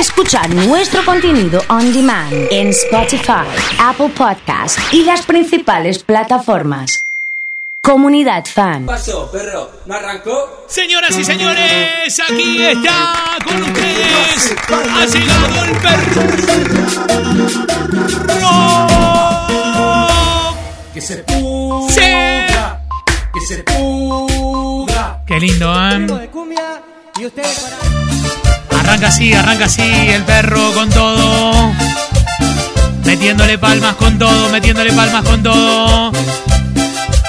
escuchar nuestro contenido on demand en Spotify, Apple Podcast y las principales plataformas. Comunidad Fan. pasó, perro? ¿No arrancó? Señoras y señores, aquí está con ustedes. Ha llegado el perro. Que se pudra. Sí. Que se pudra. Qué lindo, ¿eh? Arranca así, arranca así el perro con todo. Metiéndole palmas con todo, metiéndole palmas con todo.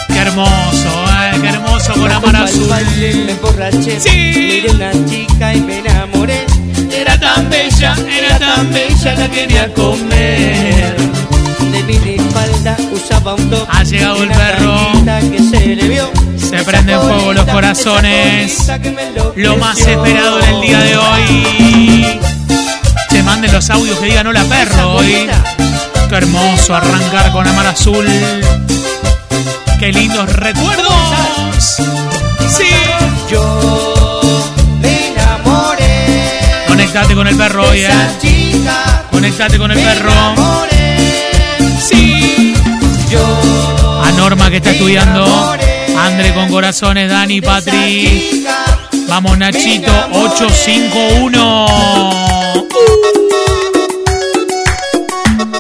Qué hermoso, ¿eh? Qué hermoso con Amar Azul. Me emborraché, Sí. miré una chica y me enamoré. Era tan bella, era tan bella, la quería comer. De mi espalda usaba un top. Ha llegado el perro. que se le vio. Se fuego los corazones. Lo más esperado en el día de hoy. Se manden los audios que digan hola perro hoy. Qué hermoso arrancar con Amar Azul. Qué lindos recuerdos. Sí. Yo me enamoré. Conectate con el perro hoy, eh. Conectate con el perro. A Norma que está estudiando. Andre con corazones, Dani, Patri. Vamos Nachito, 851.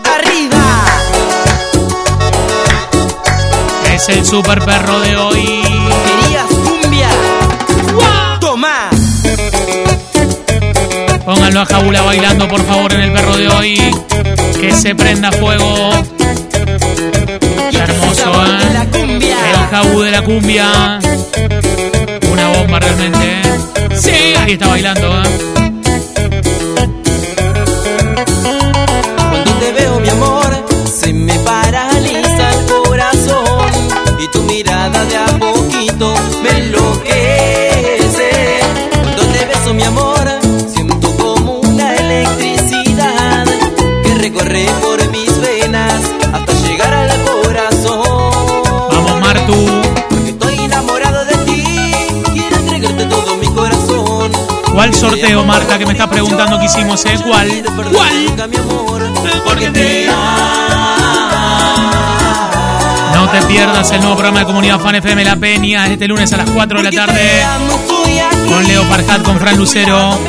Arriba. Es el super perro de hoy. Querías cumbia. Toma. Pónganlo a Jabula bailando, por favor, en el perro de hoy. Que se prenda fuego. De la cumbia. Una bomba realmente, ¿eh? Sí, ahí está bailando, ¿eh? Cuando te veo, mi amor, se me paraliza el corazón. Y tu mirada de a poquito me enloquece. ¿Cuál sorteo, Marta, que me estás preguntando que hicimos, eh? ¿Cuál? ¿Cuál? Porque te No te pierdas el nuevo programa de Comunidad Fan FM La Peña este lunes a las 4 de la tarde con Leo Farhat, con Fran Lucero.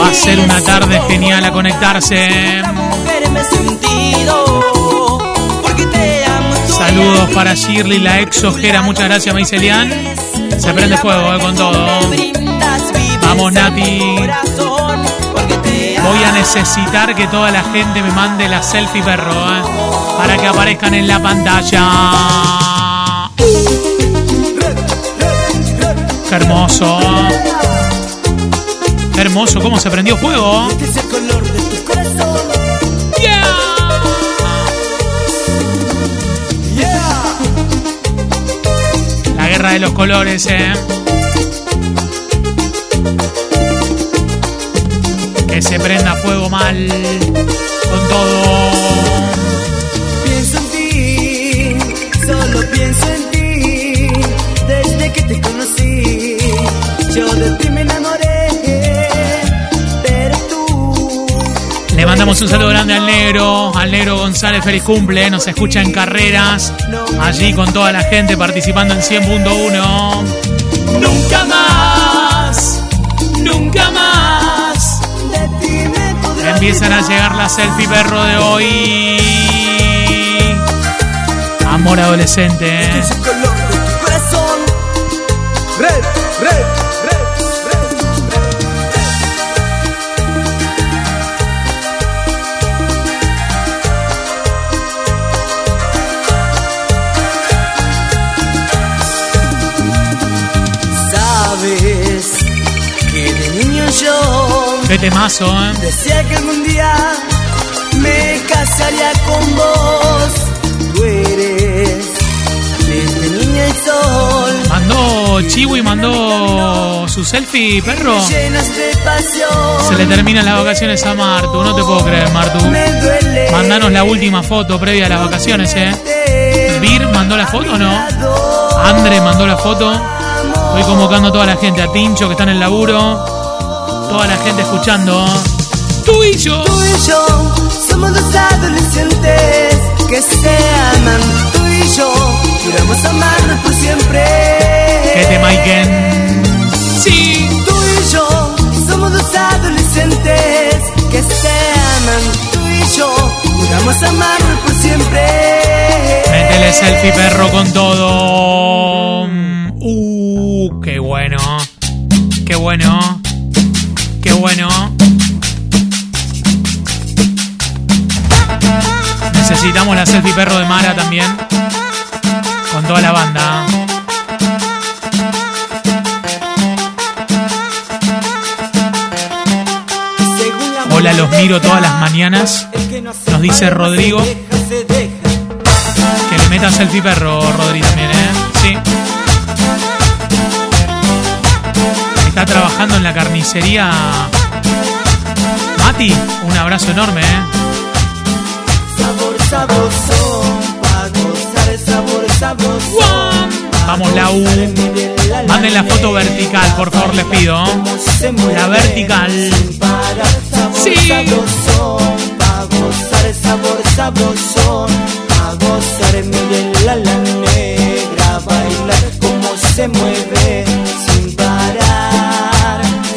Va a ser una tarde genial a conectarse. Saludos para Shirley, la ex ojera. Muchas gracias, Maiselian. Se prende fuego eh, con todo. Vamos, Nati. Voy a necesitar que toda la gente me mande la selfie perro eh, para que aparezcan en la pantalla. Qué hermoso. Qué hermoso, cómo se prendió fuego. Este. Yeah. La guerra de los colores, eh. Que se prenda fuego mal con todo. Pienso en ti, solo pienso en ti. Desde que te conocí, yo de ti me enamoré. Pero tú. Le mandamos un saludo grande al negro, al negro González, feliz cumple, nos escucha en carreras, allí con toda la gente participando en 100.1. Nunca Empiezan a llegar las selfie perro de hoy. Amor adolescente. ¿eh? Temazo, ¿eh? Decía que algún día me casaría con vos. Tú eres desde niña el sol. Mandó Chiwi, mandó su selfie, perro. Se le terminan las vacaciones a Martu, no te puedo creer, Martu. Mandanos la última foto previa a las vacaciones, ¿eh? Vir mandó la foto o no? Andre mandó la foto. Estoy convocando a toda la gente, a Tincho que está en el laburo. Toda la gente escuchando. Tú y yo. Tú y yo somos dos adolescentes que se aman. Tú y yo juramos amarnos por siempre. Que te maiquen. Sí. Tú y yo somos dos adolescentes que se aman. Tú y yo juramos amarnos por siempre. Métele selfie perro con todo. Uh, qué bueno. Qué bueno. Qué bueno. Necesitamos la selfie perro de Mara también. Con toda la banda. Hola, los miro todas las mañanas. Nos dice Rodrigo. Que le meta selfie perro, Rodri, también, ¿eh? Sí. Trabajando en la carnicería. Mati, un abrazo enorme, ¿eh? Sabor sabroso, pa' gozar sabor sabroso. Vamos, Lau. Manden la foto vertical, por favor, les pido. La vertical. Sí. Pa' gozar sabor sabroso, pa' gozar mire la la negra, bailar como se mueve.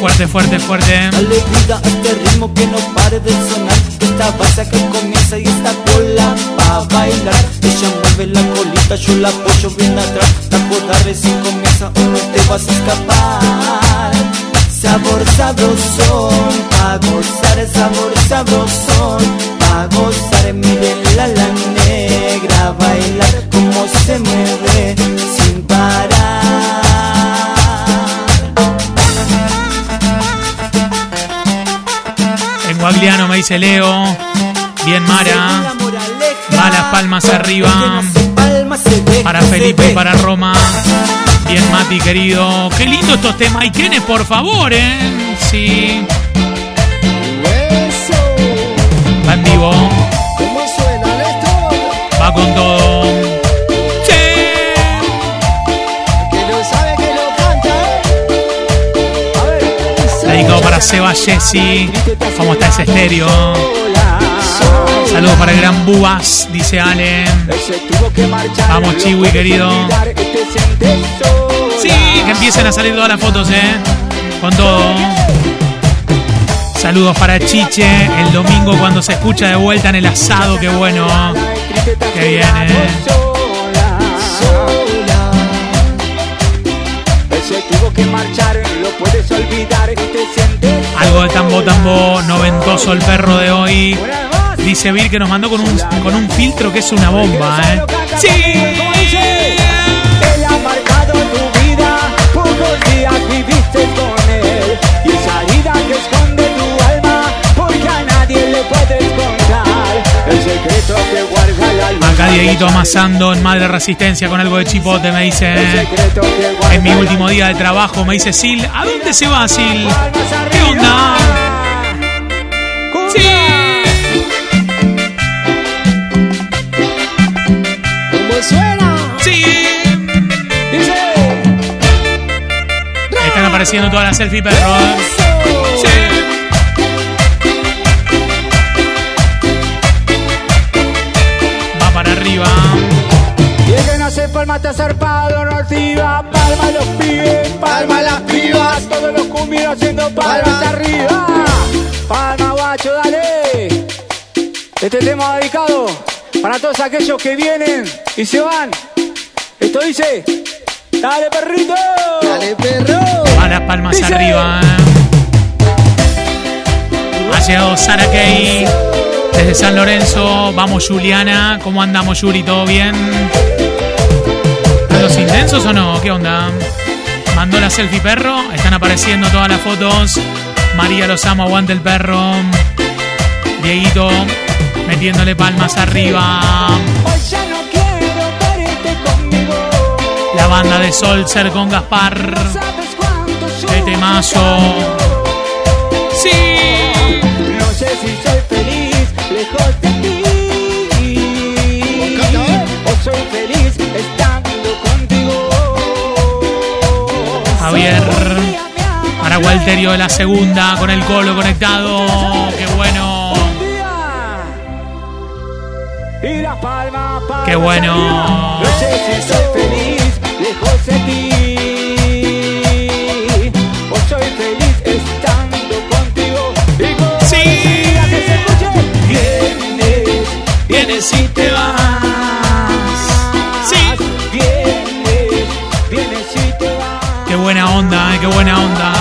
Fuerte, fuerte, fuerte. Dale vida a este ritmo que no pare de sonar. Esta base que comienza y esta cola pa' bailar. Ella mueve la colita, yo la apoyo bien atrás. La dale si comienza o no te vas a escapar. Sabor sabroso, pa' gozar sabor sabroso, pa' gozar miren la la negra bailar como se mueve dice Leo. Bien, Mara. Va las palmas arriba. Para Felipe y para Roma. Bien, Mati, querido. Qué lindo estos temas. ¿Y quiénes, por favor, eh? Sí. Va en vivo. Va con todo. Dedicado para Seba Jessy. ¿Cómo está ese estéreo? Saludos para el gran Bubas, dice Ale. Vamos, Chiwi, querido. Sí, que empiecen a salir todas las fotos, ¿eh? Con todo. Saludos para Chiche, el domingo cuando se escucha de vuelta en el asado, qué bueno. Qué bien, ¿eh? Se tuvo que marchar, puedes olvidar te sientes Algo de tambo tambo noventoso el perro de hoy. Dice Vir que nos mandó con un, con un filtro que es una bomba, ¿eh? ¡Sí! Dieguito amasando en Madre Resistencia con algo de chipote, me dice. En mi último día de trabajo me dice Sil, ¿a dónde se va Sil? ¿Qué onda? Sí. Están apareciendo todas las selfie perros. El que no hace palma te zarpado, no activa. Palma los pibes, palma las pibas. Todos los cumbios haciendo palmas arriba. Palma guacho, dale. Este tema dedicado para todos aquellos que vienen y se van. Esto dice, dale perrito. Dale perro. Va las palmas Dice. arriba. ¿eh? Ha llegado Sara Kay desde San Lorenzo. Vamos, Juliana. ¿Cómo andamos, Yuri? ¿Todo bien? ¿A los intensos o no? ¿Qué onda? Mandó la selfie perro. Están apareciendo todas las fotos. María los amo, aguante el perro. Dieguito metiéndole palmas arriba. La banda de Solser con Gaspar. Qué temazo. Sí. No sé si Javier. Para Walterio de la segunda con el colo conectado. Qué bueno. Qué bueno. si soy feliz onda, eh, qué buena onda.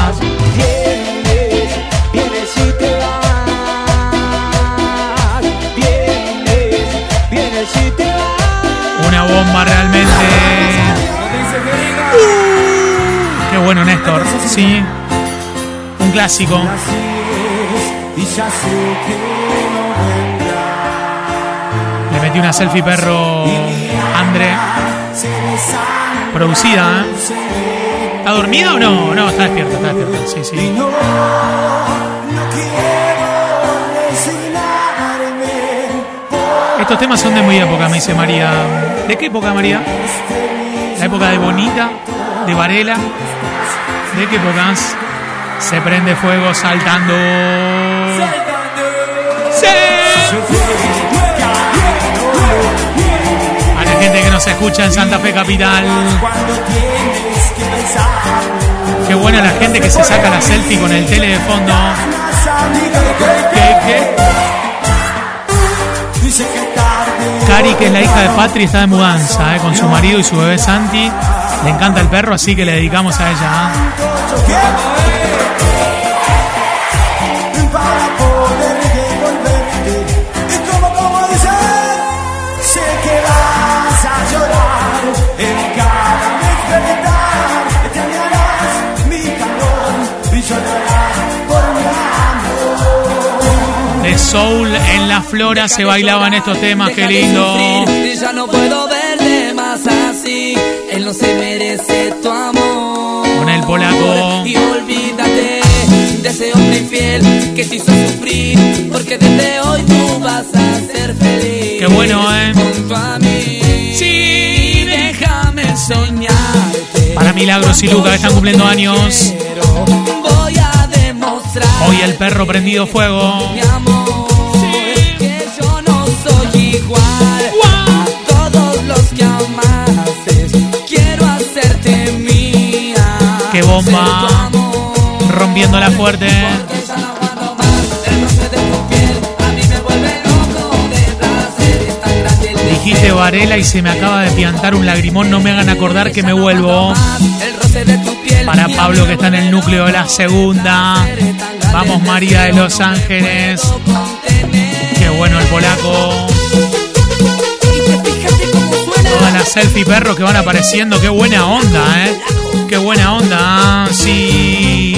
Una bomba realmente. Qué bueno, Néstor. Sí. Un clásico. Le metí una selfie perro André. Producida, ¿eh? ¿Está dormida o no? No, está despierta, está despierta. Sí, sí. No, no quiero resignarme. Estos temas son de muy época, me dice María. ¿De qué época, María? La época de Bonita, de Varela. ¿De qué épocas? Se prende fuego saltando. ¡Sí! A la gente que nos escucha en Santa Fe Capital. Qué buena la gente que se saca la selfie con el tele de fondo. Cari, que es la hija de Patri, está de mudanza eh, con su marido y su bebé Santi. Le encanta el perro, así que le dedicamos a ella. ¿eh? Soul en la flora se bailaban estos temas, qué lindo. Ya no puedo verte más así. Él no se merece tu amor. Con el polaco. Y olvídate de ese hombre infiel que te hizo sufrir. Porque desde hoy tú vas a ser feliz. Qué bueno, ¿eh? Junto a mí. Sí, déjame soñarte. Para Milagros y Luca que están cumpliendo años. Pero voy a demostrar. Hoy el perro prendido fuego. Mi amor, tan grande el Dijiste Varela y se me acaba de piantar un lagrimón. No me hagan acordar que me vuelvo. Para Pablo que está en el núcleo de la segunda. Vamos María de Los Ángeles. Qué bueno el polaco. Las selfie perros que van apareciendo. Qué buena onda, eh. Qué buena onda. ah, Sí.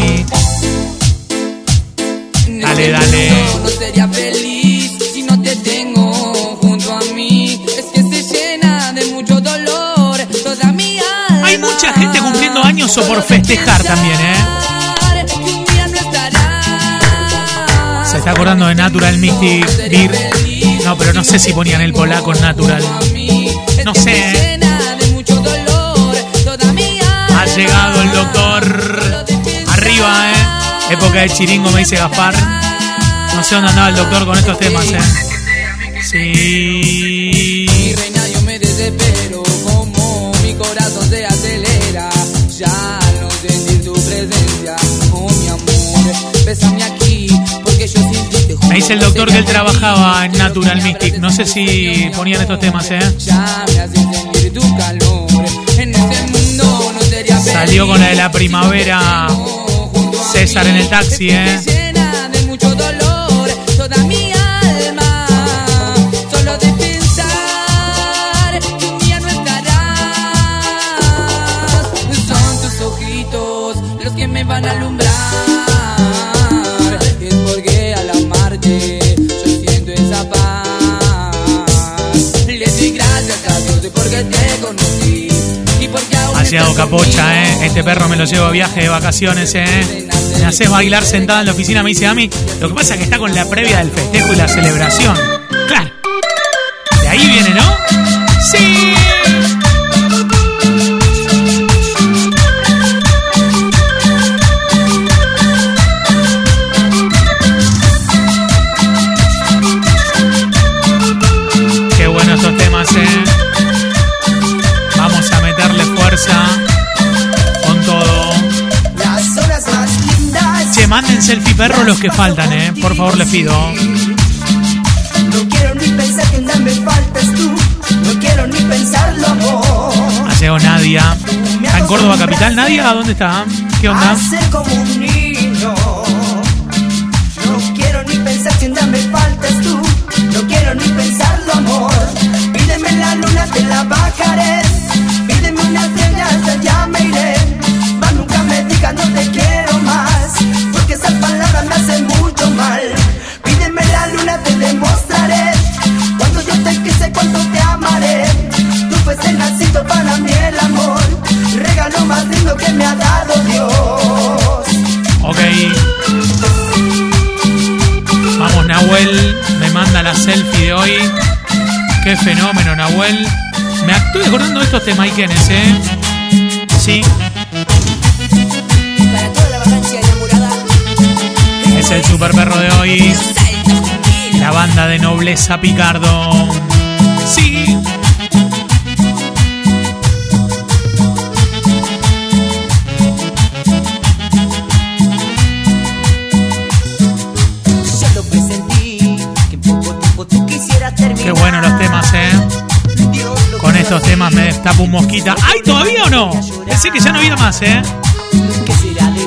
Dale, dale. No, sería feliz si no te tengo junto a mí. Es que se llena de mucho dolor toda mi alma. Hay mucha gente cumpliendo años o por festejar también, ¿eh? Se está acordando de Natural Mystic Beer. No, pero no sé si ponían el polaco en Natural. No sé. Ha llegado el doctor. Arriba, ¿eh? Época de chiringo, me dice Gaspar. No sé dónde andaba el doctor con estos temas, ¿eh? Mi Sí. reina, yo me desespero como mi corazón se acelera. Ya no sentir tu presencia, oh mi amor, bésame aquí Me dice el doctor que él trabajaba en Natural Mystic. No sé si ponían estos temas, ¿eh? Salió con la de la primavera César en el taxi, ¿eh? Estás Capocha. ¿eh? Este perro me lo llevo a viaje de vacaciones, ¿eh? Me haces bailar sentada en la oficina, me dice a mí. Lo que pasa es que está con la previa del festejo y la celebración. Claro. De ahí viene, ¿no? Sí. Los que faltan, eh. Por favor, les pido. No quiero ni pensar que me faltas tú. No quiero ni pensarlo, amor. Llegado Nadia. ¿Está en Córdoba Capital? ¿Nadia? ¿Dónde está? ¿Qué onda? Como un niño. No quiero ni pensar que me faltas tú. No quiero ni pensarlo, amor. Pídeme la luna, te la bajaré. Más lindo que me ha dado Dios. Ok. Vamos, Nahuel. Me manda la selfie de hoy. Qué fenómeno, Nahuel. Me estoy acordando de estos temaiquenes, ¿eh? Sí, Para toda la vacancia enamorada. es el super perro de hoy. La banda de nobleza Picardo. No temas me destapo un mosquita. ¡Ay, todavía o no! Pensé que ya no había más, ¿eh?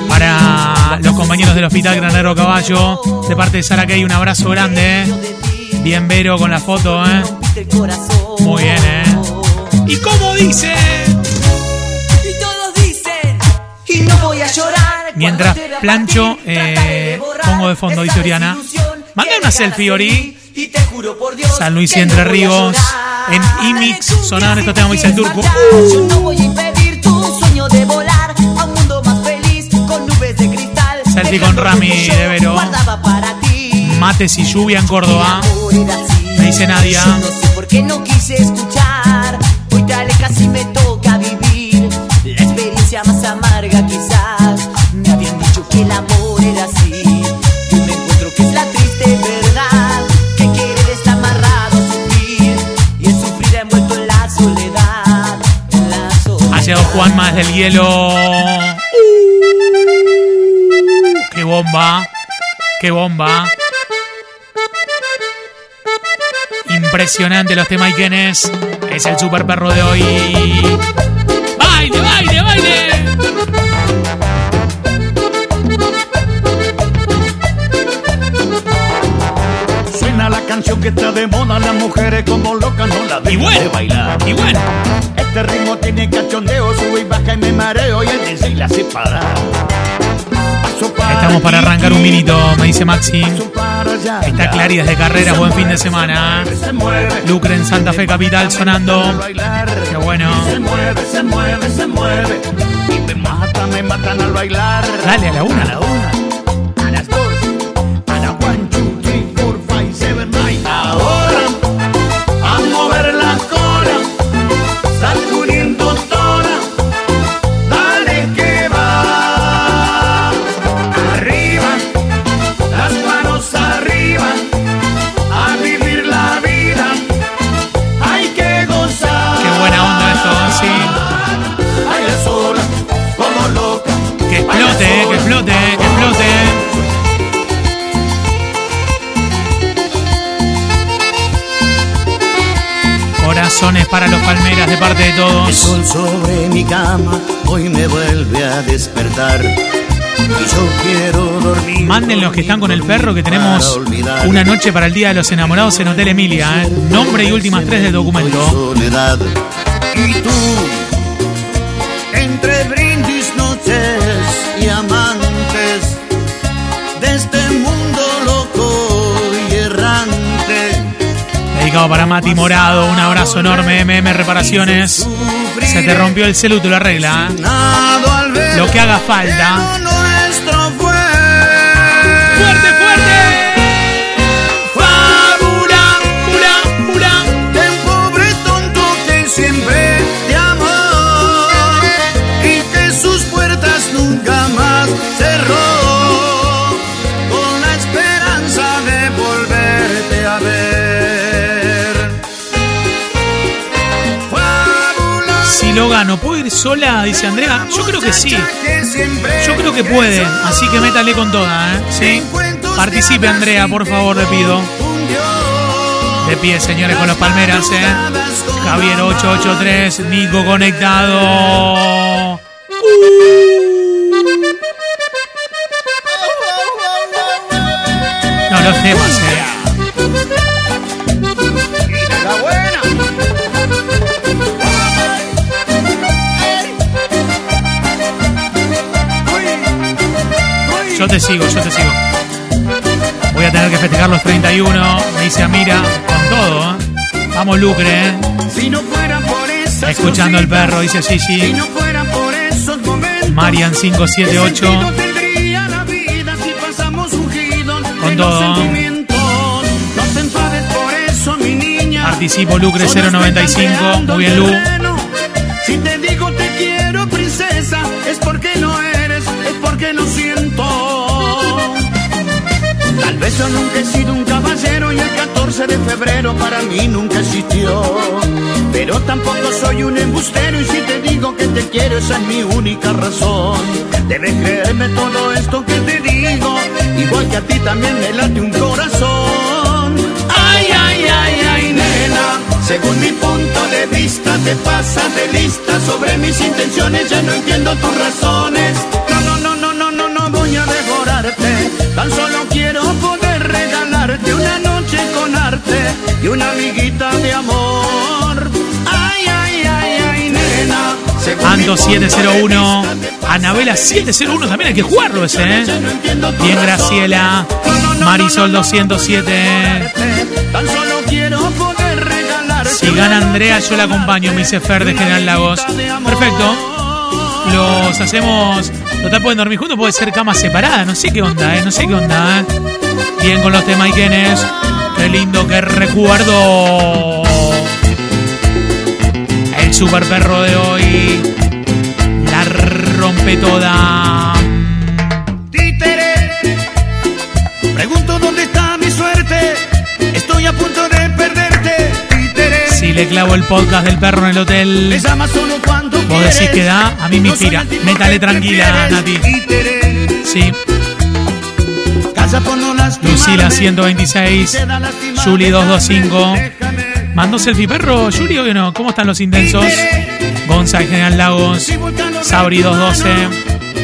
Para los compañeros del Hospital Granero Caballo, de parte de Sara Key, un abrazo grande, ¿eh? Bien Vero con la foto, ¿eh? Muy bien, ¿eh? ¿Y cómo dice? Y todos dicen. Y no voy a llorar. Mientras plancho, eh, pongo de fondo, dice Oriana. Manda una selfie, Ori. Y te juro por Dios San Luis y Entre Ríos. En IMIX sonaban estos temas, quieres turco. marchar, Yo no voy a impedir tu sueño de volar a un mundo más feliz con nubes de cristal. Selfie con Rami de Vero. Mates y lluvia en Córdoba. Me dice Nadia. Yo no sé por qué no quise escuchar. Hoy dale casi me toca vivir. La experiencia más amarga soledad. Ha llegado Juan más del hielo. ¡Qué bomba! ¡Qué bomba! Impresionante los temaiquenes. Es el super perro de hoy. ¡Baile, baile, baile! Suena la canción que está de moda, las mujeres como locas no la Y dejan de bueno, bailar. y bueno. Este ritmo tiene cachondeo, sube y baja y me mareo y el DJ la hace parar. Estamos para arrancar un minito, me dice Maxi. Está Clary desde Carreras, buen fin de semana. Lucre en Santa Fe Capital sonando. Qué bueno. Se mueve, se mueve, se mueve. Y me matan, me matan al bailar. Dale, a la una. A la una, Corazones para los palmeras de parte de El todos. sol sobre mi cama hoy me vuelve a despertar. Y yo quiero dormir. Manden los que están con el perro que tenemos una noche para el Día de los Enamorados en Hotel Emilia. ¿eh? Nombre y últimas tres del documento. soledad. Y tú, Dedicado para Mati Morado. Un abrazo enorme, MM Reparaciones. Se te rompió el celu, te lo arregla. ¿eh? Lo que haga falta. Verano. ¿Puedo ir sola? Dice Andrea. Yo creo que sí. Yo creo que puede. Así que métale con toda, ¿eh? ¿Sí? Participe, Andrea, por favor, le pido. De pie, señores, con los palmeras, ¿eh? Javier 883, Nico conectado. No, los temas, ¿eh? Te sigo, yo te sigo. Voy a tener que festejar los 31, me dice Amira, con todo, ¿eh? Vamos, Lucre, ¿eh? Si no fuera por esas Escuchando el perro, dice Si Gigi. no fuera por esos momentos, Marian ¿qué sentido 578. tendría la vida si pasamos ungidos Con todo. No. Participo, Lucre Solo 095. estoy Muy bien, Lu. Si te digo te quiero, princesa, es porque no eres, es porque no siento. Tal vez yo nunca he sido un caballero y el 14 de febrero para mí nunca existió. Pero tampoco soy un embustero y si te digo que te quiero esa es mi única razón. Debes creerme todo esto que te digo, igual que a ti también me late un corazón. Ay, ay, ay, ay, nena, según mi punto de vista te pasas de lista sobre mis intenciones, ya no entiendo 701. de vista te pasas Anabela de 701 también hay que jugarlo ese, ¿eh? Bien. Graciela. Marisol no, no, 207. Tan solo quiero poder regalarte Si gana Andrea, yo la acompaño, me dice Fer de General Lagos. Perfecto. Los hacemos. Total, pueden dormir juntos, puede ser cama separada. No sé qué onda, ¿eh? No sé qué onda, ¿eh? Bien con los temaiquenes. Qué lindo, qué recuerdo. El super perro de hoy. Rompe toda. Títere, pregunto dónde está mi suerte. Estoy a punto de perderte. Títere, Si le clavo el podcast del perro en el me hotel. llamas solo cuando Vos quieres. decís que da, a mí me No inspira. tipo Métale tranquila. Nati. Títere, Sí. por no. Lucila 126. Te da lástima, Juli déjame, 225. déjame. ¿Mandó selfie perro, Yuri, o no? ¿Cómo están los intensos? De General Lagos. Sabri ver tu 212. mano,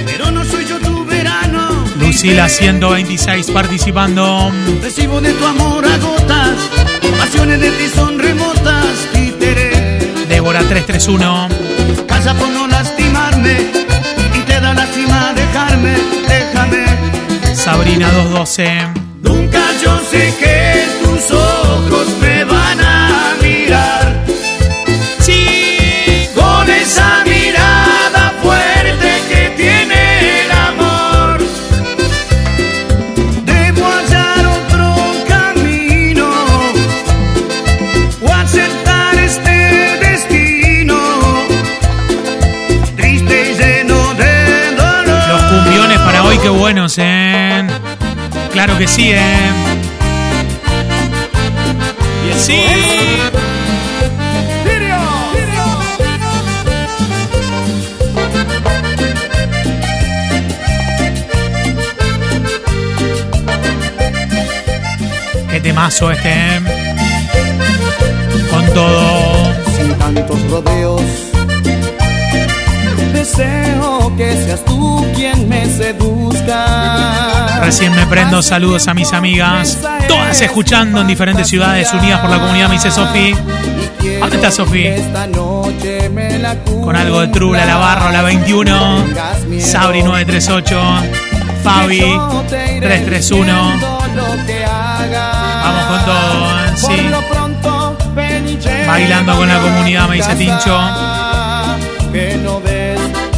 Pero no soy yo tu verano. Lucila Títere, 126 participando. Recibo de tu amor a gotas, pasiones de ti son remotas, títere. Débora 331. Calla por no lastimarme y te da lástima dejarme, déjame. Sabrina 212. Nunca yo sé que Claro que sí, ¿eh? Sí. Qué temazo este, ¿eh? Con todo. sin tantos rodeos. Deseo que seas tú quien me seduzca. Recién me prendo, saludos a mis amigas. Todas escuchando en diferentes ciudades unidas por la comunidad, me dice Sofi. ¿Dónde está Sofi? Con algo de Trula, la Barro, la 21. Sabri 938. Fabi 331. Vamos con todo, ¿eh? sí. Bailando con la comunidad, me dice Tincho. Que no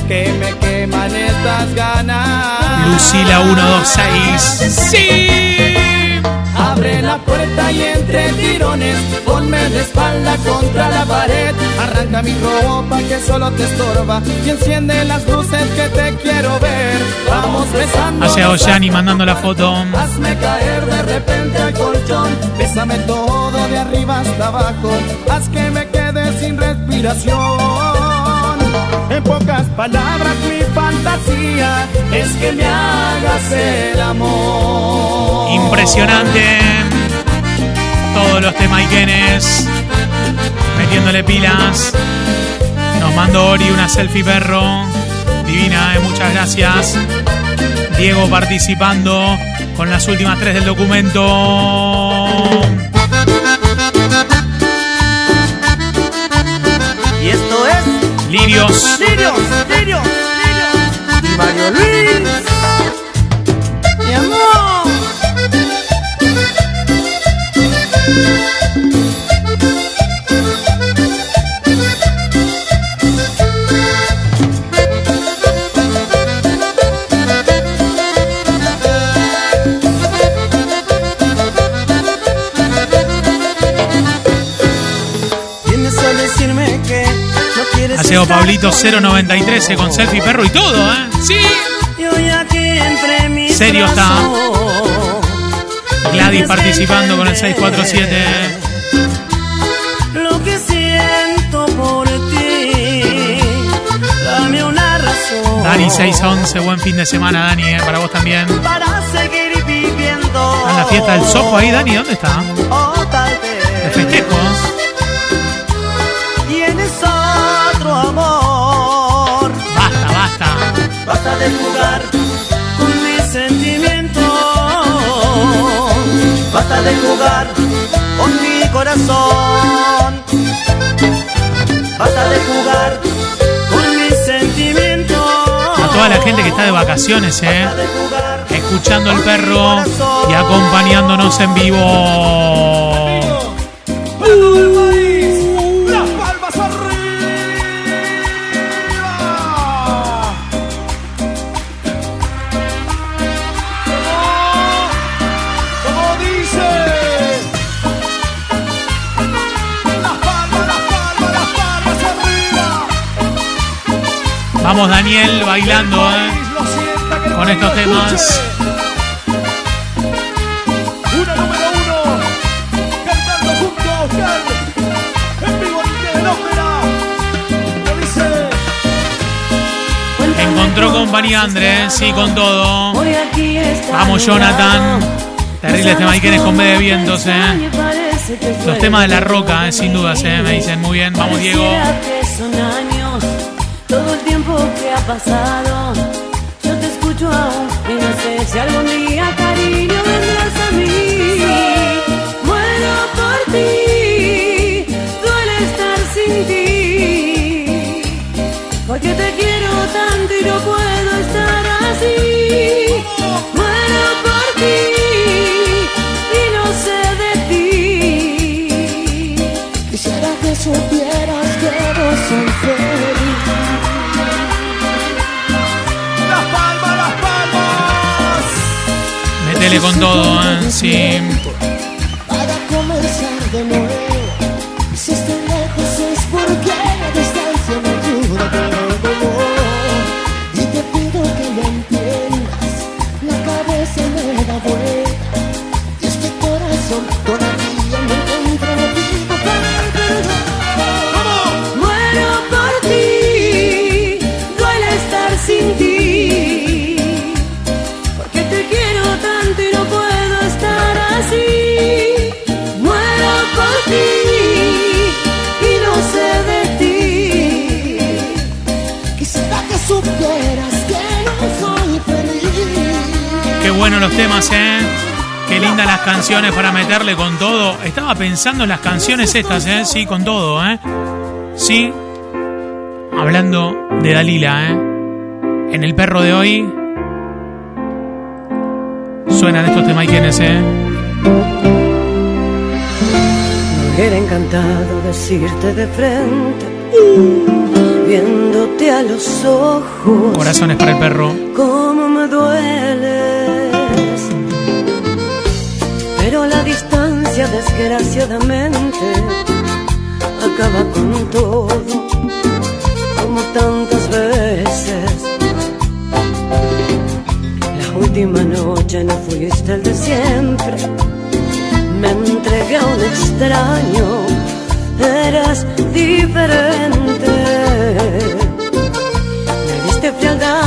que me queman estas ganas. Lucila 126. Sí. Abre la puerta y entre tirones ponme de espalda contra la pared. Arranca mi ropa que solo te estorba y enciende las luces que te quiero ver. Vamos besando. Hace Ollani mandando la foto. Hazme caer de repente al colchón. Bésame todo de arriba hasta abajo. Haz que me quede sin respiración. En pocas palabras mi fantasía es que me hagas el amor. Impresionante. Todos los temaiquenes metiéndole pilas. Nos mandó Ori una selfie perro. Divina, eh, muchas gracias. Diego participando con las últimas tres del documento. Lirios. Lirios, Lirios, Lirios y Mario Luis. Mi amor. No quieres Aseo estar Pablito conmigo. 0913 con selfie perro y todo, ¿eh? Sí. Serio está. Gladys participando con el entender 647. Lo que siento por ti. Dame una razón. Dani 611, buen fin de semana, Dani, ¿eh? para vos también. Para seguir viviendo. ¿Está en la fiesta del Sopo ahí, Dani? ¿Dónde está? O tal vez. Basta de jugar con mi corazón. Basta de jugar con mis sentimientos. A toda la gente que está de vacaciones, ¿eh? Basta de jugar Escuchando mi perro y acompañándonos en vivo. Vamos, Daniel, bailando, ¿eh? Con estos temas. Una número uno, cantando junto a usted, en vivo en ópera. Lo dice. Encontró compañía Andrés, sí, con todo. Hoy aquí está Vamos, Jonathan. Terribles temaiquenes con B de vientos, ¿eh? Los temas de la roca, eh, sin dudas, ¿eh? Me dicen muy bien. Vamos, Diego. Pasado. Yo te escucho aún y no sé si algún día, cariño, vendrás a mí. Muero por ti, duele estar sin ti. Porque te quiero tanto y no puedo estar así. Muero por ti y no sé de ti. Quisiera que supieras que no soy feliz. Métele con todo, ¿eh? Sí. Buenos los temas, ¿eh? Qué lindas las canciones para meterle con todo. Estaba pensando en las canciones estas, ¿eh? Sí, con todo, ¿eh? Sí. Hablando de Dalila, ¿eh? En el perro de hoy suenan estos temaiquenes, ¿eh? Me hubiera encantado decirte de frente, viéndote a los ojos. Corazones para el perro. cómo me dueles. Desgraciadamente, acaba con todo, como tantas veces. La última noche no fuiste el de siempre. Me entregué a un extraño, eras diferente.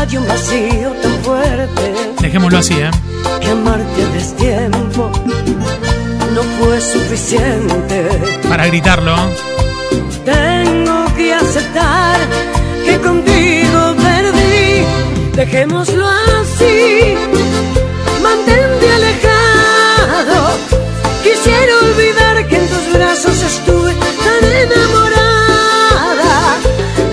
Hay un vacío tan fuerte Dejémoslo así, ¿eh? que amarte a destiempo no fue suficiente. Para gritarlo. Tengo que aceptar que contigo perdí. Dejémoslo así. Mantente alejado. Quisiera olvidar que en tus brazos estuve tan enamorada.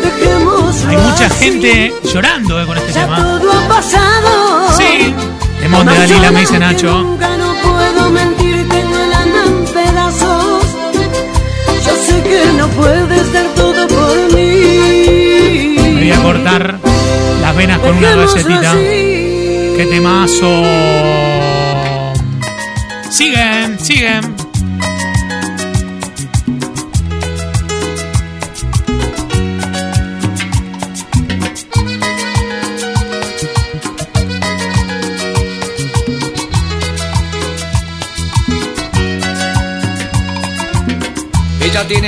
Dejémoslo Hay mucha así. gente llorando eh, con este Ya tema. todo ha pasado. Sí. De Más Dalila, me dice Nacho. Nunca no puedo mentir, Yo sé que no puedes dar todo por mí. Voy a cortar las venas con una así. ¡Qué temazo! Siguen, siguen.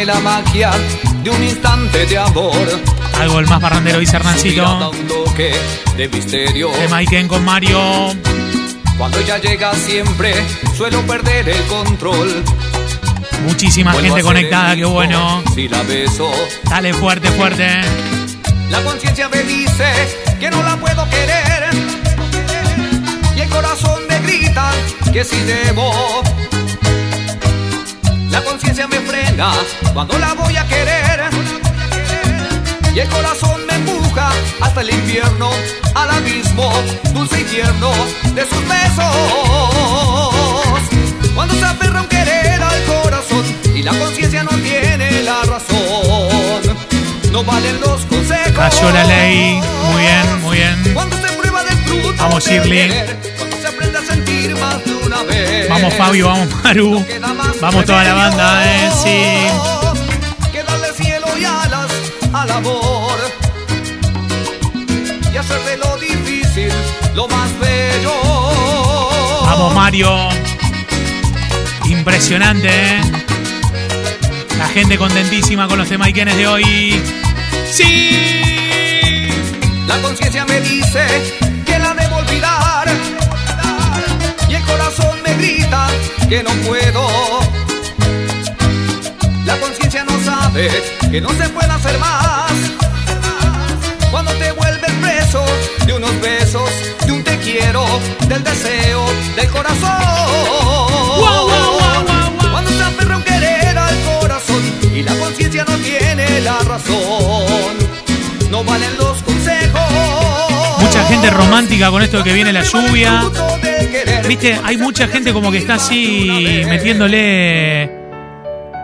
Tiene la magia de un instante de amor. Algo el más parrandero dice Hernancito. de misterio. De Maiken con Mario. Cuando ella llega siempre suelo perder el control. Muchísima Vuelvo gente conectada, qué bueno. Si la beso, Dale fuerte, fuerte. la conciencia me dice que no la puedo querer. Y el corazón me grita que si debo. La conciencia me frena cuando la voy a querer. Y el corazón me empuja hasta el infierno, al abismo, dulce infierno de sus besos. Cuando se aferra un querer al corazón y la conciencia no tiene la razón, no valen los consejos. Cayó la ley. Muy bien, muy bien. Cuando se prueba del fruto Vamos, a sentir Vamos Fabio, vamos Maru. Vamos toda la banda, eh. Sí. Que darle cielo y alas al amor Y hacer de lo difícil lo más bello Vamos Mario. Impresionante, ¿eh? La gente contentísima con los temaiquenes de hoy. ¡Sí! La conciencia me dice que la debo olvidar grita que no puedo. La conciencia no sabe que no se puede hacer más. Cuando te vuelves preso de unos besos, de un te quiero, del deseo, del corazón. Cuando se aferra un querer al corazón y la conciencia no tiene la razón. No valen los consejos. Mucha gente romántica con esto de que viene la lluvia. Viste, hay mucha gente como que está así metiéndole.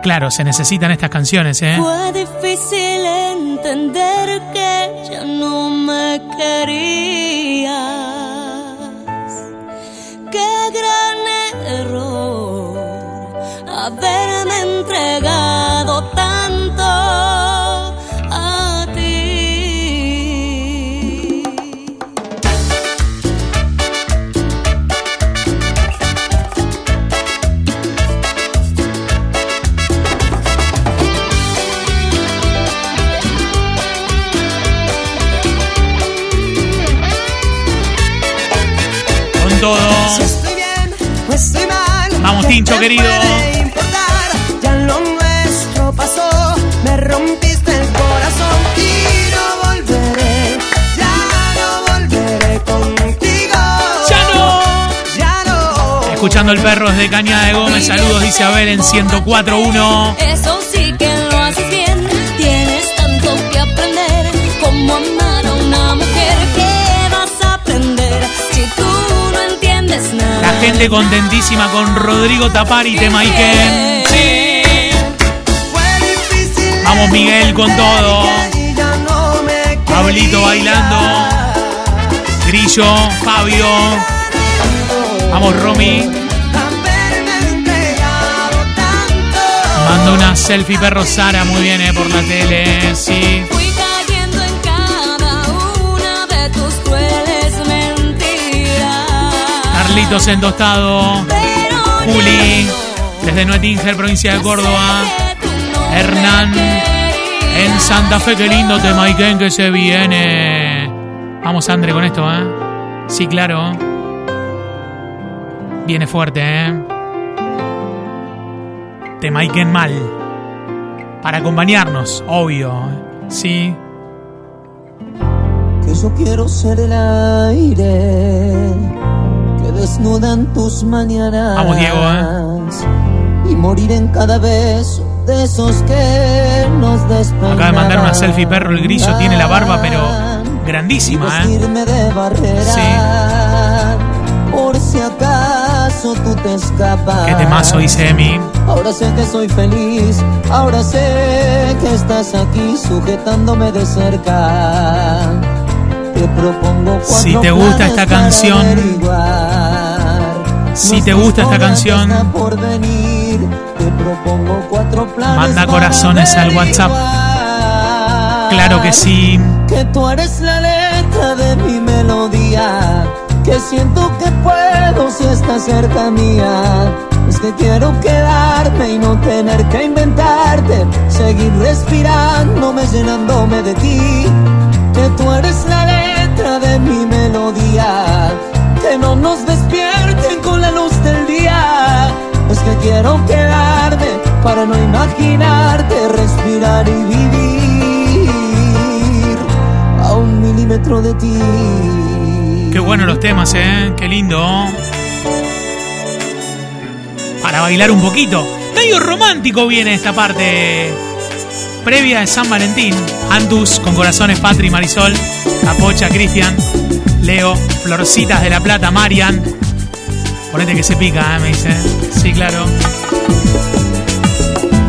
Claro, se necesitan estas canciones, ¿eh? Fue difícil entender que ya no me querías. Qué gran error haberme entregado tanto mal. Vamos, ¿qué Tincho, te querido. Ya lo nuestro pasó. Me rompiste el corazón y no volveré. Ya no volveré contigo. ¡Ya no! Ya no. Escuchando el perro desde Cañada de Gómez. Saludos, dice Abel en 104.1. Eso gente contentísima con Rodrigo Tapari y Temaiken. Vamos, Miguel, con todo. Pablito bailando. Grillo, Fabio. Vamos, Romy. Manda una selfie perro Sara, muy bien, eh, por la tele. Sí. Carlitos en tostado. Pero Juli. Desde Nuetinger, provincia de Córdoba. Hernán. En Santa Fe, qué lindo Temaiken que se viene. Vamos, Andre, con esto, ¿eh? Sí, claro. Viene fuerte, ¿eh? Te maiquen mal. Para acompañarnos, obvio. ¿eh? Sí. Que yo quiero ser el aire desnudan tus mañanas. Vamos, Diego, ¿eh? Y morir en cada beso de esos que nos despeinan. Acaba de mandar una selfie, perro. El grillo tiene la barba, pero grandísima, ¿eh? De barrera. Por si acaso tú te escapas. Qué temazo, dice Emi. Ahora sé que soy feliz, ahora sé que estás aquí sujetándome de cerca. Te propongo Si te gusta esta canción. Si te gusta esta canción, manda corazones al WhatsApp. Claro que sí. Que tú eres la letra de mi melodía. Que siento que puedo si estás cerca mía. Es que quiero quedarme y no tener que inventarte. Seguir respirándome, llenándome de ti. Que tú eres la letra de mi melodía. Que no nos despierten que quiero quedarme para no imaginarte, respirar y vivir a un milímetro de ti. Qué bueno los temas, ¿eh? Qué lindo. Para bailar un poquito. Medio romántico viene esta parte. Previa de San Valentín. Antus con corazones Patri Marisol. Capocha Cristian. Leo. Florcitas de la Plata Marian. Ponete que se pica, ¿eh? me dice. Sí, claro.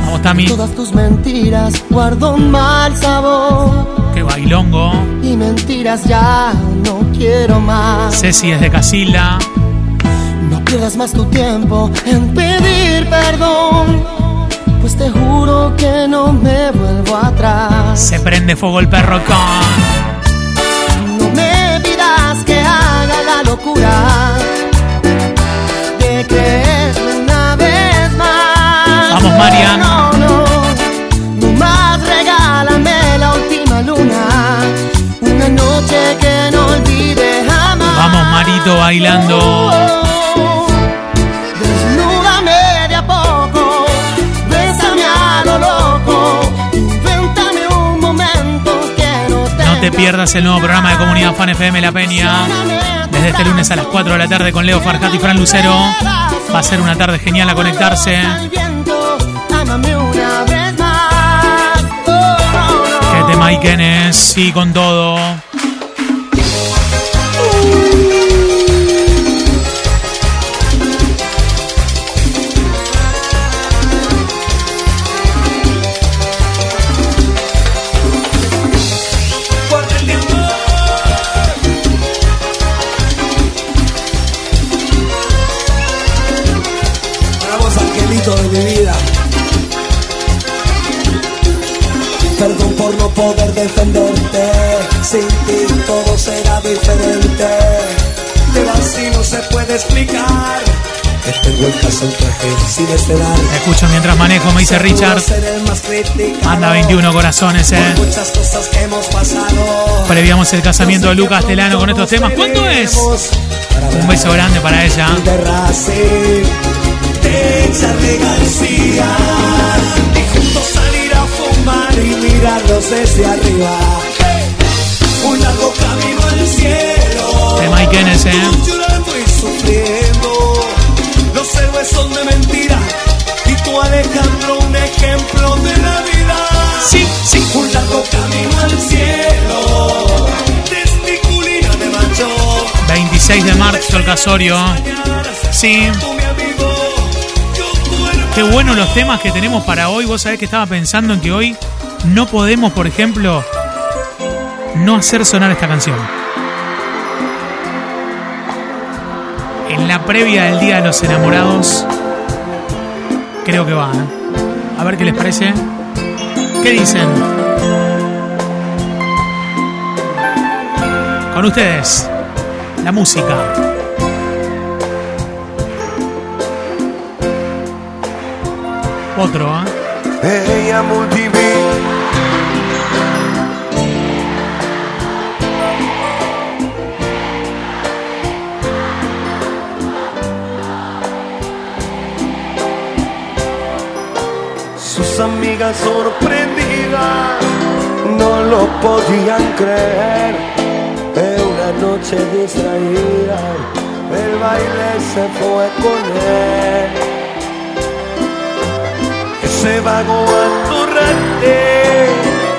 Vamos, Tami. Todas tus mentiras guardo un mal sabor Qué bailongo. y mentiras ya no quiero más. Ceci es de Casilda. No pierdas más tu tiempo en pedir perdón, pues te juro que no me vuelvo atrás. Se prende fuego el perro con. No me pidas que haga la locura de creerme una vez más. Vamos, Marian. No, no, no más regálame la última luna, una noche que no olvide jamás. Vamos, Marito bailando. Desnúdame de a poco, bésame a lo loco, invéntame un momento que no te No te pierdas el nuevo programa de Comunidad Fan FM La Peña. Desde este lunes a las 4 de la tarde con Leo Farjat y Fran Lucero. Va a ser una tarde genial a conectarse. Que te Maikenes, sí, con todo. Explicar. Que te vueltas el traje sin esperar. Escucho mientras manejo, me dice Richard. Anda 21 corazones, eh. Muchas cosas que hemos pasado. Previamos el casamiento de Lucas Telano con estos temas. ¿Cuándo es? Un beso grande para ella. García. Y juntos salir a fumar y mirarlos desde arriba. Un largo camino al cielo. De Mike Ennis, eh. Sufriendo. Los héroes son de mentira. Y tú, Alejandro, un ejemplo de la vida. Sí, sí. Un largo camino al cielo. Testiculina de macho. 26 de marzo el casorio. Sí. Qué bueno los temas que tenemos para hoy. Vos sabés que estaba pensando en que hoy no podemos, por ejemplo, no hacer sonar esta canción. Previa del Día de los Enamorados, creo que va. ¿eh? A ver qué les parece. ¿Qué dicen? Con ustedes, la música. Otro, ¿eh? Sorprendidas no lo podían creer. En una noche distraída, el baile se fue con él. Ese vago atorrante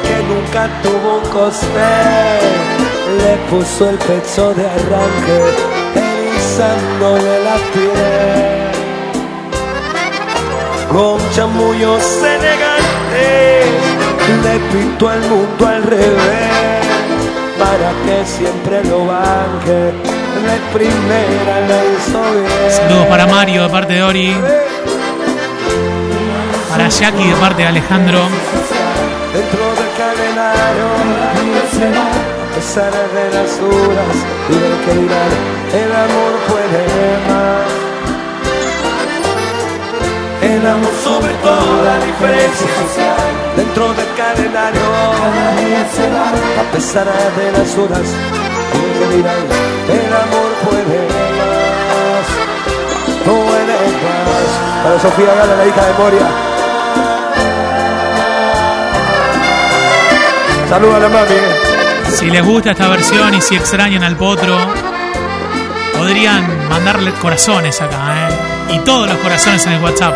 que nunca tuvo un coste, le puso el pecho de arranque, erizándole la piel con chamullos le pintó el mundo al revés para que siempre lo banque de primera la hizo bien Saludos para Mario de parte de Ori. Para Jackie de parte de Alejandro. dentro del calendario a pesar de las dudas y del que dirán el amor puede más el amor sobre toda diferencia dentro del calendario. A pesar de las horas que dirán el amor puede más. Puede más. Para Sofía Gala la hija de Moria. Saluda a la mami eh. Si les gusta esta versión y si extrañan al potro, podrían mandarle corazones acá, ¿eh? Y todos los corazones en el WhatsApp,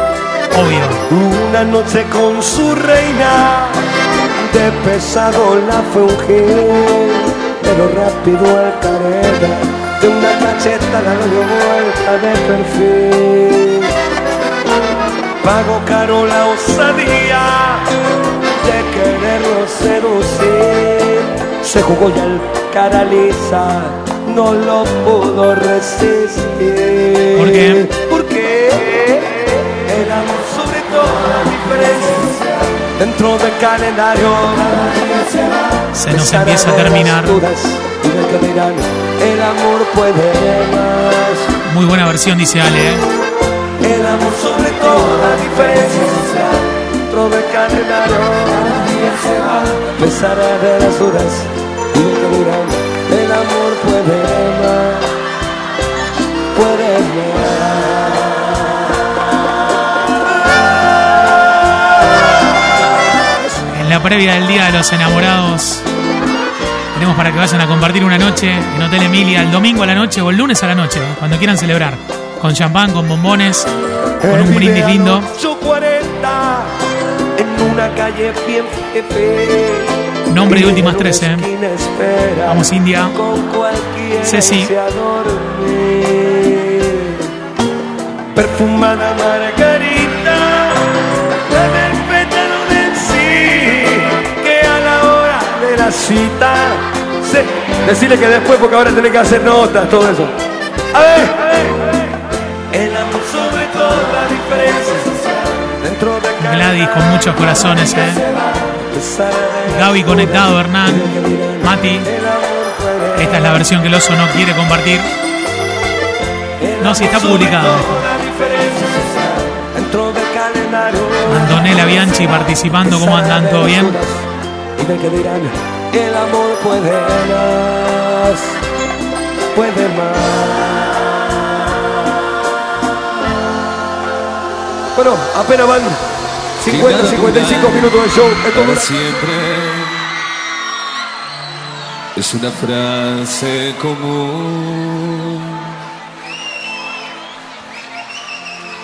obvio. Una noche con su reina, de pesado la fue un gil, pero rápido al careta, de una cacheta la dio vuelta de perfil. Pago caro la osadía de quererlo seducir, se jugó ya el cara lisa, no lo pudo resistir. ¿Por qué? Porque el dentro del calendario. Se nos empieza a terminar. El amor puede más. Muy buena versión, dice Ale, ¿eh? el amor sobre todas las diferencias dentro del calendario. A pesar de las dudas y el amor puede más previa del Día de los Enamorados, tenemos para que vayan a compartir una noche en Hotel Emilia el domingo a la noche o el lunes a la noche, cuando quieran celebrar. Con champán, con bombones, con un brindis lindo. 840 en una calle bien jefe. Nombre de últimas tres, ¿eh? Esquina espera Vamos, India. Ceci. Perfumada margarita, cita. se- Decirle que después, porque ahora tenés que hacer notas, todo eso. A ver, a ver, a ver. El amor sobre todas las diferencias. Dentro de Gladys con muchos corazones, ¿eh? Gaby conectado, Hernán, Mati. Esta es la versión que el oso no quiere compartir. No, si está publicado. Antonella Bianchi participando, ¿cómo andan? ¿Todo bien? El amor puede más, puede más. Bueno, apenas van 50, 55 minutos de show. Para siempre. Es una frase común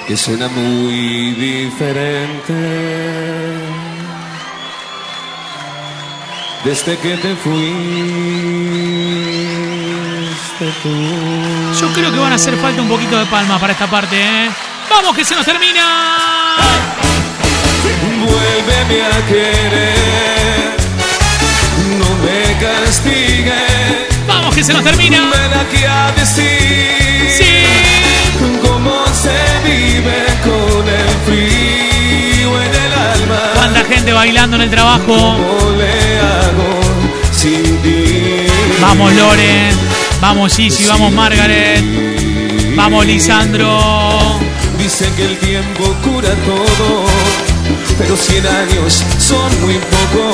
que suena muy diferente. Desde que te fuiste tú. Yo creo que van a hacer falta un poquito de palmas para esta parte, ¿eh? ¡Vamos que se nos termina! Vuélveme a querer, no me castigues. ¡Vamos que se nos termina! Ven aquí a decir ¡Sí! cómo se vive con el frío en el alma. ¿Cuánta gente bailando en el trabajo? Vamos Loren, vamos Gigi, vamos Margaret, vamos Lisandro. Dicen que el tiempo cura todo, pero 100 años son muy poco.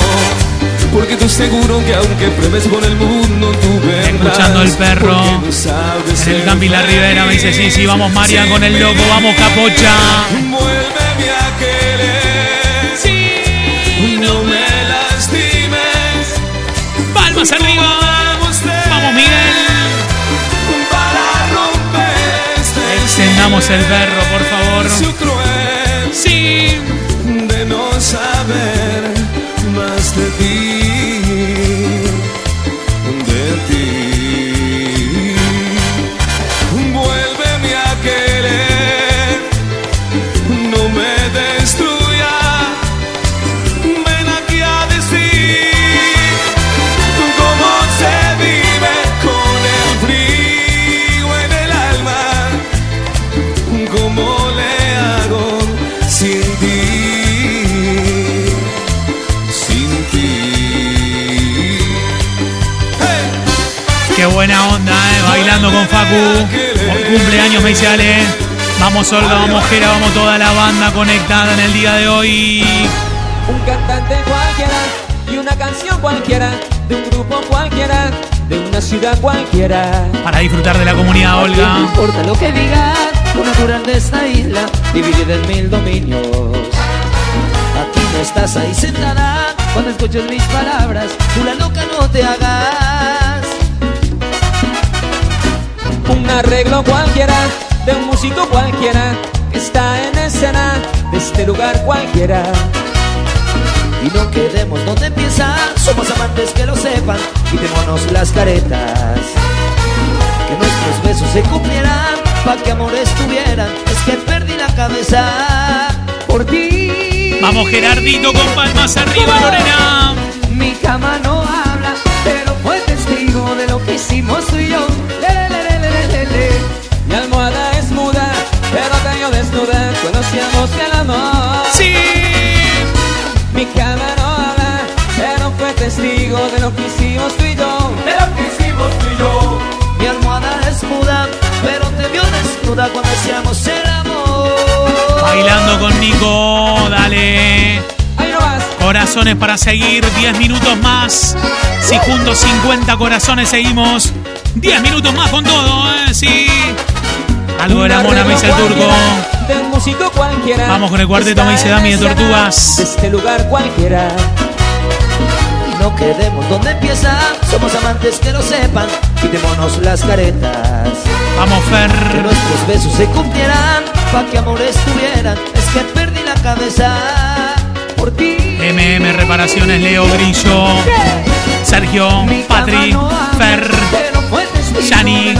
Porque tú seguro que aunque pruebes con el mundo, tú vendrás. Escuchando el perro no En el Campi La Rivera me dice Gigi, vamos Marian con el loco, vamos Capocha. Vamos arriba, vamos, vamos Miguel. Para romper este Encendamos el berro, por favor. Buena onda, eh. Bailando con Facu. Por cumpleaños me dice Ale. Vamos Olga, vamos Jera, vamos toda la banda conectada en el día de hoy. Un cantante cualquiera y una canción cualquiera, de un grupo cualquiera, de una ciudad cualquiera. Para disfrutar de la comunidad, No Olga. importa lo que digas, lo natural de esta isla, dividida en mil dominios. Aquí no estás ahí sentada, cuando escuches mis palabras, tú la loca no te hagas. Arreglo cualquiera, de un músico cualquiera, que está en escena, de este lugar cualquiera. Y no quedemos donde empieza, somos amantes que lo sepan, quitémonos las caretas. Que nuestros besos se cumplieran, pa' que amores tuvieran, es que perdí la cabeza por ti. Vamos Gerardito con palmas arriba, Lorena. Mi cama no habla, pero fue testigo de lo que hicimos tú y yo. Le, le, le. Mi almohada es muda, pero te yo desnuda, conocíamos el amor. Sí. Mi cama no habla, pero fue testigo de lo que hicimos tú y yo. De lo que hicimos tú y yo. Mi almohada es muda, pero te vio desnuda cuando hacíamos el amor. Bailando con Nico, dale. Corazones para seguir, 10 minutos más. Si juntos 50 corazones seguimos, 10 minutos más con todo, ¿eh? Sí. Algo de la mona, me dice el turco. Músico cualquiera. Vamos con el cuarteto, me dice Dami de Tortugas. De este lugar cualquiera. Y no quedemos donde empieza, somos amantes que lo sepan, quitémonos las caretas. Vamos, Que Fer. nuestros besos se cumplieran, pa' que amores tuvieran, es que perdí la cabeza por ti. MM Reparaciones, Leo Grillo. Sergio, Patri, Fer. Yani.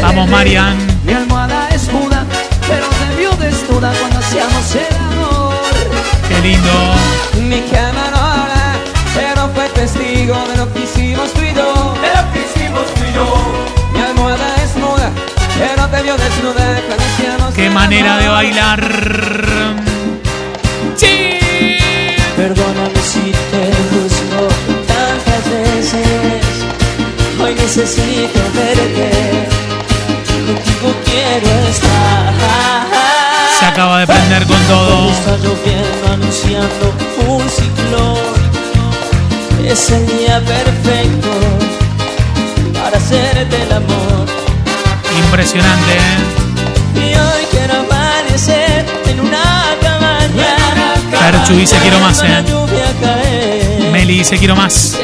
Vamos. Marian. Mi almohada es muda, pero te vio desnuda cuando hacíamos el amor. Qué lindo. Mi cama no habla, pero fue testigo de lo que hicimos tú y yo. De lo que hicimos tú y yo. Mi almohada es muda, pero te vio desnuda cuando hacíamos Qué el manera de bailar. Necesito verte. Contigo quiero estar. Se acaba de prender con todo. Está lloviendo anunciando un ciclón. Es el día perfecto para hacerte el amor. Impresionante, ¿eh? Y hoy quiero amanecer en una cabaña. Perchu dice quiero más, ¿eh? Meli dice quiero más.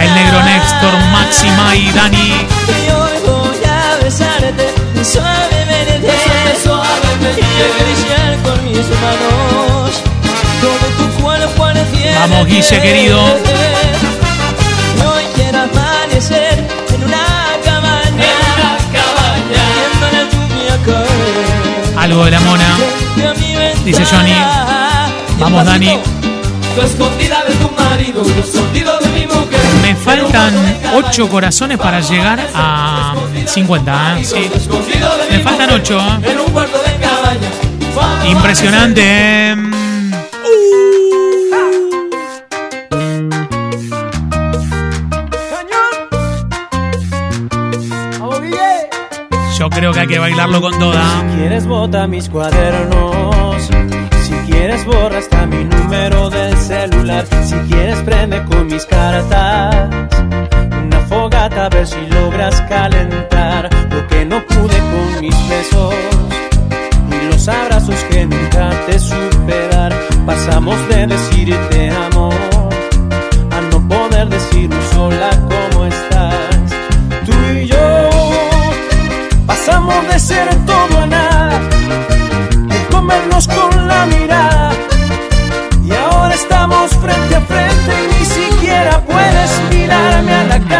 El negro Néstor, Máxima y Dani. Y hoy voy a besarte suavemente, suavemente. Y acariciar con mis manos todo tu cuerpo. Vamos, Guille, querido. Y hoy quiero amanecer en una cabaña. En una cabaña. Viendo la lluvia caer. Algo de la mona. Dice Johnny. Vamos, Dani. Tú escondida de tu marido, escondido de mi mujer. Me faltan 8 corazones para llegar a 50, ¿eh? Sí. Me faltan mujer, 8, ¿eh? En un cuarto de cabaña. Vamos Impresionante, ¿eh? Yo creo que hay que bailarlo con toda. Si quieres bota mis cuadernos, si quieres borra hasta mi número del celular. Si quieres, prende con mis cartas una fogata a ver si logras calentar lo que no pude con mis besos y los abrazos que nunca te superar. Pasamos de decir te amo a no poder decirnos sola cómo estás. Tú y yo pasamos de ser y ni siquiera puedes mirarme a la cara.